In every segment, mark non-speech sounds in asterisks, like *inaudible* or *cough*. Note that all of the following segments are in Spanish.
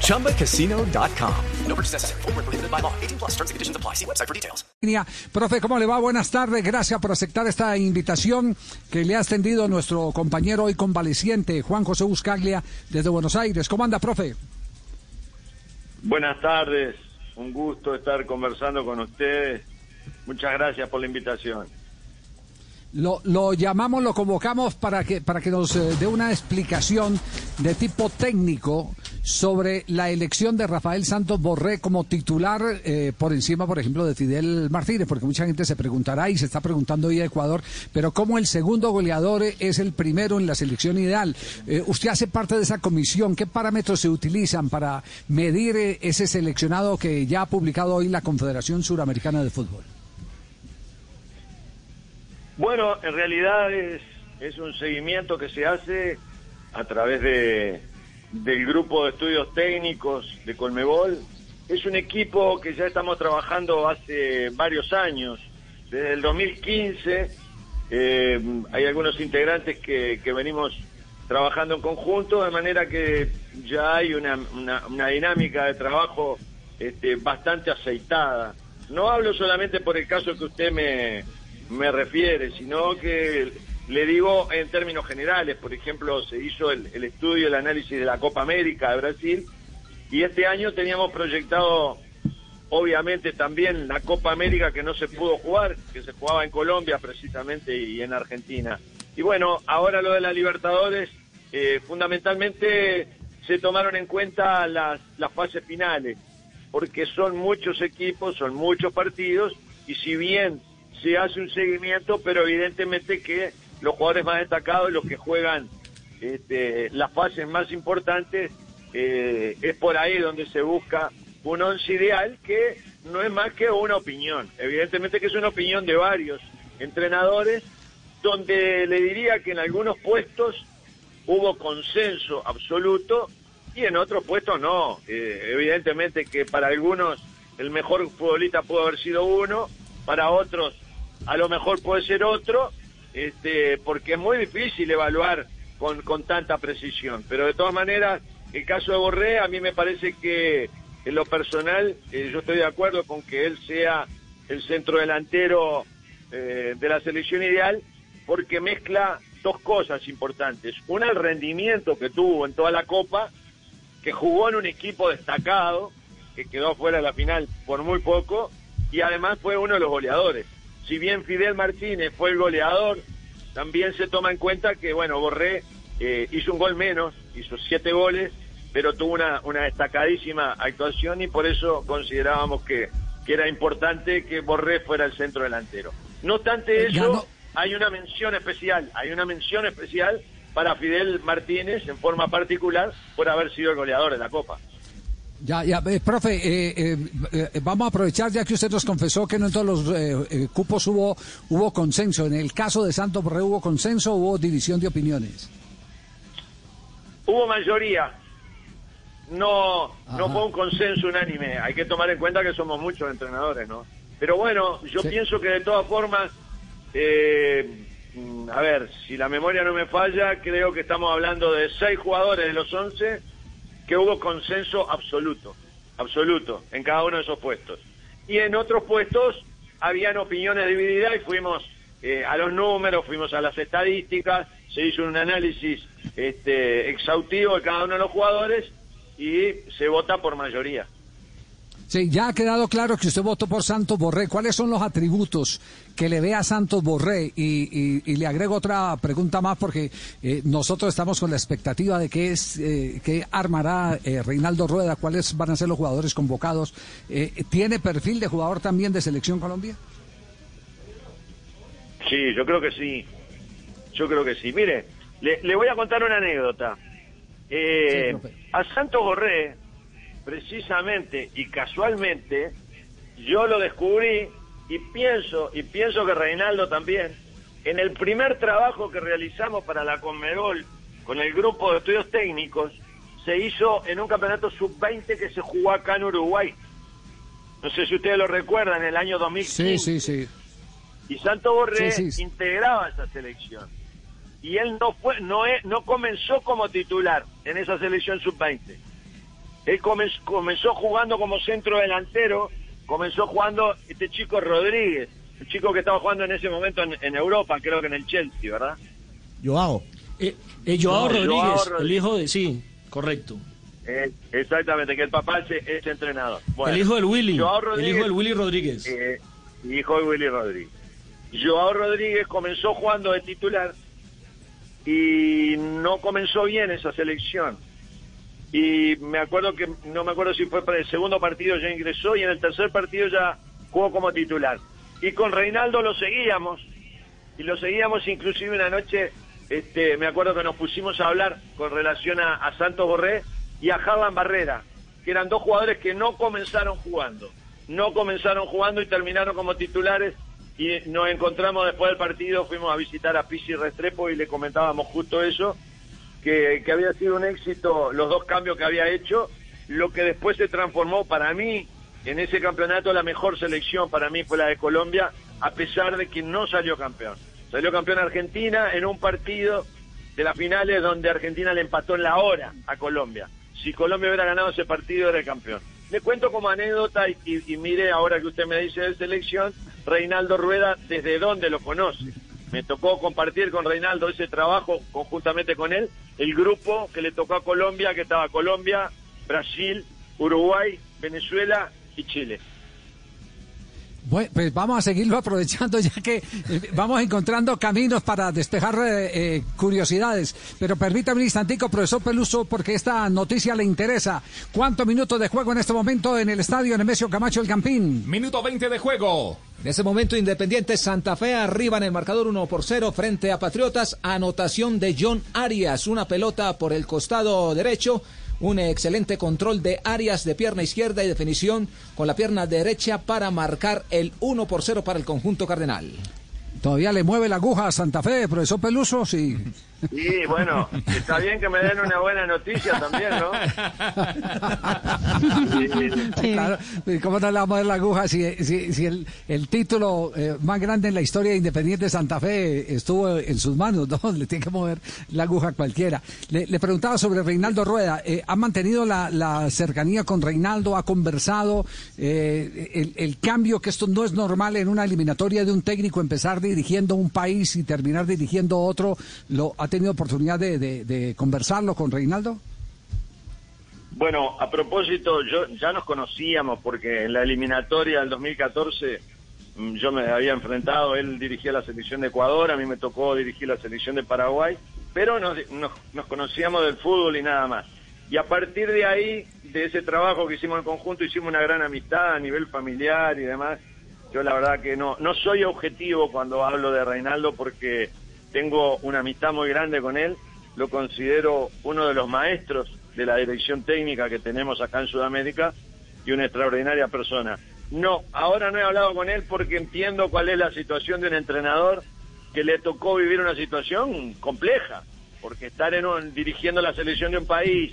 ChumbaCasino.com. No purchase necessary. Full prohibited by law. 18 plus terms and conditions apply. See website for details. Profe, ¿cómo le va? Buenas tardes. Gracias por aceptar esta invitación que le ha extendido nuestro compañero hoy convaleciente, Juan José Buscaglia, desde Buenos Aires. ¿Cómo anda, profe? Buenas tardes. Un gusto estar conversando con ustedes Muchas gracias por la invitación. Lo, lo, llamamos, lo convocamos para que, para que nos eh, dé una explicación de tipo técnico sobre la elección de Rafael Santos Borré como titular eh, por encima, por ejemplo, de Fidel Martínez, porque mucha gente se preguntará y se está preguntando hoy a Ecuador, pero cómo el segundo goleador es el primero en la selección ideal. Eh, usted hace parte de esa comisión, ¿qué parámetros se utilizan para medir eh, ese seleccionado que ya ha publicado hoy la Confederación Suramericana de Fútbol? Bueno, en realidad es, es un seguimiento que se hace a través de, del grupo de estudios técnicos de Colmebol. Es un equipo que ya estamos trabajando hace varios años. Desde el 2015 eh, hay algunos integrantes que, que, venimos trabajando en conjunto, de manera que ya hay una, una, dinámica de trabajo este, bastante aceitada. No hablo solamente por el caso que usted me, me refiere, sino que le digo en términos generales, por ejemplo, se hizo el, estudio, el análisis de la Copa América de Brasil, y este año teníamos proyectado, obviamente, también la Copa América que no se pudo jugar, que se jugaba en Colombia precisamente y en Argentina. Y bueno, ahora lo de la Libertadores, eh, fundamentalmente se tomaron en cuenta las, las fases finales, porque son muchos equipos, son muchos partidos, y si bien se hace un seguimiento, pero evidentemente que los jugadores más destacados, los que juegan este, las fases más importantes, eh, es por ahí donde se busca un once ideal que no es más que una opinión. Evidentemente que es una opinión de varios entrenadores, donde le diría que en algunos puestos hubo consenso absoluto y en otros puestos no. Eh, evidentemente que para algunos el mejor futbolista pudo haber sido uno, para otros a lo mejor puede ser otro, este, porque es muy difícil evaluar con, con tanta precisión. Pero de todas maneras, el caso de Borré, a mí me parece que en lo personal, eh, yo estoy de acuerdo con que él sea el centro delantero eh, de la selección ideal, porque mezcla dos cosas importantes. Una, el rendimiento que tuvo en toda la Copa, que jugó en un equipo destacado, que quedó fuera de la final por muy poco, y además fue uno de los goleadores si bien Fidel Martínez fue el goleador, también se toma en cuenta que, bueno, Borré eh, hizo un gol menos, hizo siete goles, pero tuvo una, una destacadísima actuación y por eso considerábamos que, que era importante que Borré fuera el centro delantero. No obstante eso, hay una mención especial, hay una mención especial para Fidel Martínez en forma particular por haber sido el goleador de la Copa. Ya, ya, eh, profe, eh, eh, vamos a aprovechar ya que usted nos confesó que no en todos los cupos hubo hubo consenso. En el caso de Santos Borré hubo consenso, o hubo división de opiniones. Hubo mayoría. No, no fue un consenso unánime. Hay que tomar en cuenta que somos muchos entrenadores, ¿no? Pero bueno, yo pienso que de todas formas, a ver, si la memoria no me falla, creo que estamos hablando de seis jugadores de los once que hubo consenso absoluto, absoluto, en cada uno de esos puestos. Y en otros puestos habían opiniones divididas y fuimos eh, a los números, fuimos a las estadísticas, se hizo un análisis este, exhaustivo de cada uno de los jugadores y se vota por mayoría. Sí, ya ha quedado claro que usted votó por Santos Borré. ¿Cuáles son los atributos que le ve a Santos Borré? Y, le agrego otra pregunta más porque eh, nosotros estamos con la expectativa de qué es, eh, qué armará eh, Reinaldo Rueda, cuáles van a ser los jugadores convocados. ¿Tiene perfil de jugador también de Selección Colombia? Sí, yo creo que sí. Yo creo que sí. Mire, le, voy a contar una anécdota. a Santos Borré precisamente y casualmente yo lo descubrí y pienso, y pienso que Reinaldo también, en el primer trabajo que realizamos para la Conmebol con el grupo de estudios técnicos, se hizo en un campeonato sub-20 que se jugó acá en Uruguay. No sé si ustedes lo recuerdan, en el año 2015. Sí, sí, sí. Y Santo Borré Sí, sí. integraba esa selección. Y él no fue, no, no comenzó como titular en esa selección sub-20. Él comenzó, comenzó jugando como centro delantero, comenzó jugando este chico Rodríguez, el chico que estaba jugando en ese momento en, en Europa, creo que en el Chelsea, ¿verdad? Joao. Eh, eh, Joao, No, Rodríguez, Joao el hijo de... Sí, correcto. Eh, exactamente, que el papá es, es entrenador. Bueno, el hijo del Willy. Joao el Rodríguez, hijo del Willy Rodríguez. eh, hijo de Willy Rodríguez. Joao Rodríguez comenzó jugando de titular y no comenzó bien esa selección. Y me acuerdo que, no me acuerdo si fue para el segundo partido ya ingresó y en el tercer partido ya jugó como titular. Y con Reinaldo lo seguíamos, y lo seguíamos inclusive una noche, este, me acuerdo que nos pusimos a hablar con relación a, Santos Borré y a Javan Barrera, que eran dos jugadores que no comenzaron jugando, no comenzaron jugando y terminaron como titulares y nos encontramos después del partido, fuimos a visitar a Pisi Restrepo y le comentábamos justo eso, que, que había sido un éxito los dos cambios que había hecho, lo que después se transformó para mí en ese campeonato la mejor selección para mí fue la de Colombia, a pesar de que no salió campeón. Salió campeón Argentina en un partido de las finales donde Argentina le empató en la hora a Colombia. Si Colombia hubiera ganado ese partido era el campeón. Le cuento como anécdota y, y- y mire ahora que usted me dice de selección, Reinaldo Rueda, ¿desde dónde lo conoce? Me tocó compartir con Reinaldo ese trabajo conjuntamente con él, el grupo que le tocó a Colombia, que estaba Colombia, Brasil, Uruguay, Venezuela y Chile. Bueno, pues vamos a seguirlo aprovechando *laughs* ya que eh, vamos encontrando caminos para despejar eh, eh, curiosidades. Pero permítame un instantico, profesor Peluso, porque esta noticia le interesa. ¿Cuántos minutos de juego en este momento en el estadio Nemesio Camacho El Campín? Minuto 20 de juego. En ese momento Independiente Santa Fe arriba en el marcador 1 por 0 frente a Patriotas. Anotación de John Arias, una pelota por el costado derecho. Un excelente control de Arias de pierna izquierda y definición con la pierna derecha para marcar el 1 por 0 para el conjunto cardenal. ¿Todavía le mueve la aguja a Santa Fe, profesor Peluso? Sí. Y bueno, está bien que me den una buena noticia también, ¿no? Claro, ¿y ¿cómo no le vamos a ver la aguja si, si, si el, el título eh, más grande en la historia de Independiente Santa Fe estuvo en sus manos? ¿no? Le tiene que mover la aguja a cualquiera. Le, le preguntaba sobre Reinaldo Rueda. Eh, ¿Ha mantenido la, la cercanía con Reinaldo? ¿Ha conversado? Eh, el, el cambio, que esto no es normal en una eliminatoria de un técnico empezar dirigiendo un país y terminar dirigiendo otro, ¿lo ha tenido oportunidad de, de- conversarlo con Reinaldo? Bueno, a propósito, yo ya nos conocíamos porque en la eliminatoria del 2014 mm, yo me había enfrentado, él dirigía la selección de Ecuador, a mí me tocó dirigir la selección de Paraguay, pero nos, nos, nos conocíamos del fútbol y nada más. Y a partir de ahí, de ese trabajo que hicimos en conjunto, hicimos una gran amistad a nivel familiar y demás. Yo la verdad que no, no soy objetivo cuando hablo de Reinaldo porque tengo una amistad muy grande con él, lo considero uno de los maestros de la dirección técnica que tenemos acá en Sudamérica y una extraordinaria persona. No, ahora no he hablado con él porque entiendo cuál es la situación de un entrenador que le tocó vivir una situación compleja, porque estar en un- dirigiendo la selección de un país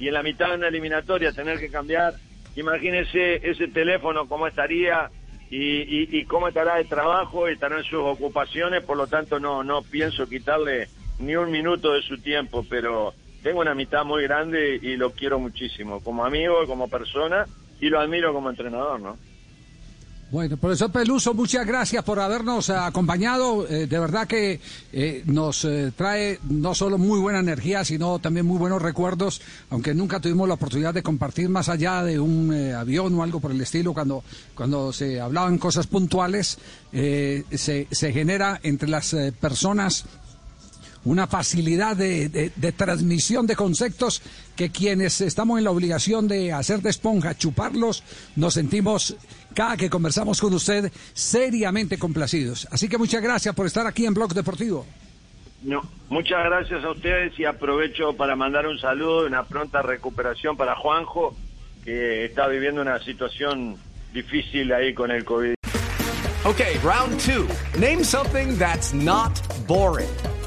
y en la mitad de una eliminatoria tener que cambiar, imagínese ese teléfono cómo estaría y, y- y cómo estará el trabajo estarán sus ocupaciones, por lo tanto no, no pienso quitarle ni un minuto de su tiempo, pero tengo una amistad muy grande y lo quiero muchísimo, como amigo, como persona, y lo admiro como entrenador, ¿no? Bueno, profesor Peluso, muchas gracias por habernos eh, acompañado. Eh, de verdad que eh, nos trae no solo muy buena energía, sino también muy buenos recuerdos, aunque nunca tuvimos la oportunidad de compartir más allá de un avión o algo por el estilo, cuando, cuando se hablaban cosas puntuales, se, se genera entre las personas una facilidad de, de- de transmisión de conceptos que quienes estamos en la obligación de hacer de esponja, chuparlos, nos sentimos cada que conversamos con usted seriamente complacidos. Así que muchas gracias por estar aquí en Blog Deportivo. No, muchas gracias a ustedes y aprovecho para mandar un saludo y una pronta recuperación para Juanjo, que está viviendo una situación difícil ahí con el COVID. Okay, round two. Name something that's not boring.